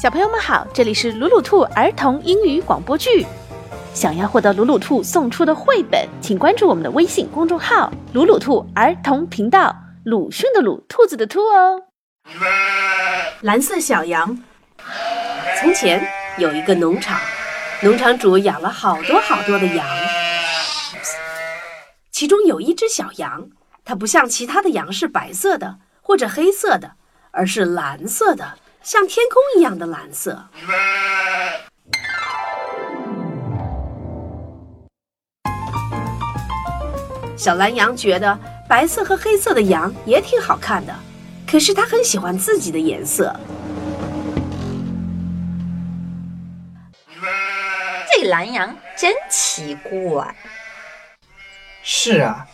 小朋友们好，这里是鲁鲁兔儿童英语广播剧。想要获得鲁鲁兔送出的绘本，请关注我们的微信公众号“鲁鲁兔儿童频道”。鲁迅的鲁，兔子的兔哦。蓝色小羊。从前有一个农场，农场主养了好多好多的羊，其中有一只小羊，它不像其他的羊是白色的或者黑色的，而是蓝色的。像天空一样的蓝色。小蓝羊觉得白色和黑色的羊也挺好看的，可是它很喜欢自己的颜色。这蓝羊真奇怪。是啊，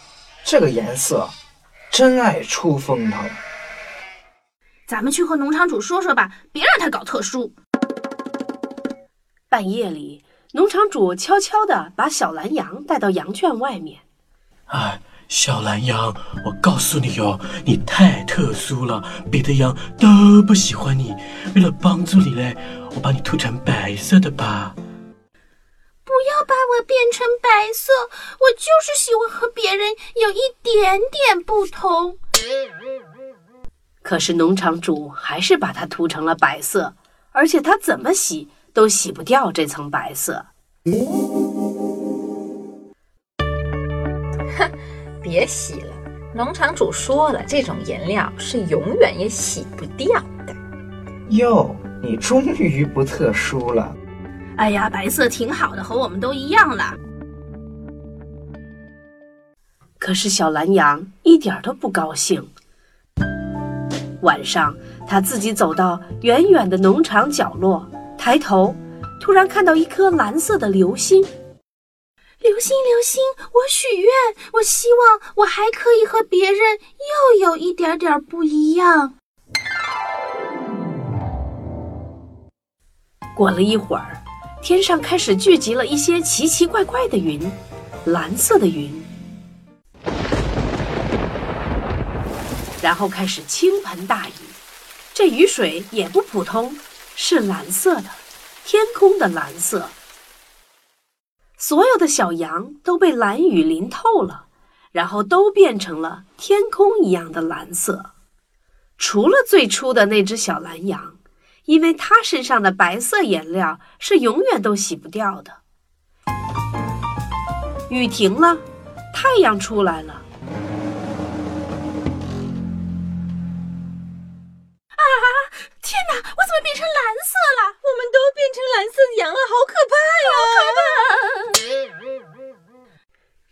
这个颜色真爱出风头。咱们去和农场主说说吧，别让他搞特殊。半夜里，农场主悄悄地把小蓝羊带到羊圈外面。哎，小蓝羊，我告诉你哟，你太特殊了，别的羊都不喜欢你。为了帮助你嘞，我把你涂成白色的吧。不要把我变成白色，我就是喜欢和别人有一点点不同。可是农场主还是把它涂成了白色，而且他怎么洗都洗不掉这层白色。哼，别洗了，农场主说了，这种颜料是永远也洗不掉的。哟，你终于不特殊了。哎呀，白色挺好的，和我们都一样了。可是小蓝羊一点都不高兴。晚上，他自己走到远远的农场角落，抬头，突然看到一颗蓝色的流星。流星，流星，我许愿，我希望我还可以和别人又有一点点不一样。过了一会儿，天上开始聚集了一些奇奇怪怪的云，蓝色的云。然后开始倾盆大雨，这雨水也不普通，是蓝色的，天空的蓝色。所有的小羊都被蓝雨淋透了，然后都变成了天空一样的蓝色，除了最初的那只小蓝羊，因为它身上的白色颜料是永远都洗不掉的。雨停了，太阳出来了。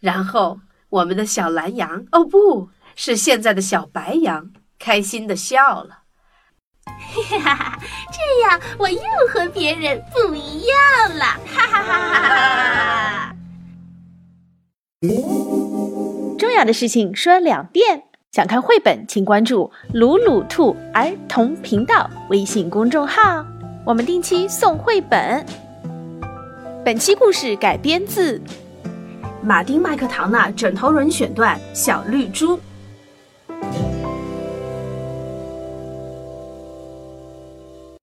然后我们的小蓝羊，哦，不是现在的小白羊，开心的笑了。哈哈哈！这样我又和别人不一样了！哈哈哈哈哈！重要的事情说两遍。想看绘本，请关注“鲁鲁兔儿童频道”微信公众号，我们定期送绘本。本期故事改编自马丁·麦克唐纳《枕头人》选段《小绿猪》。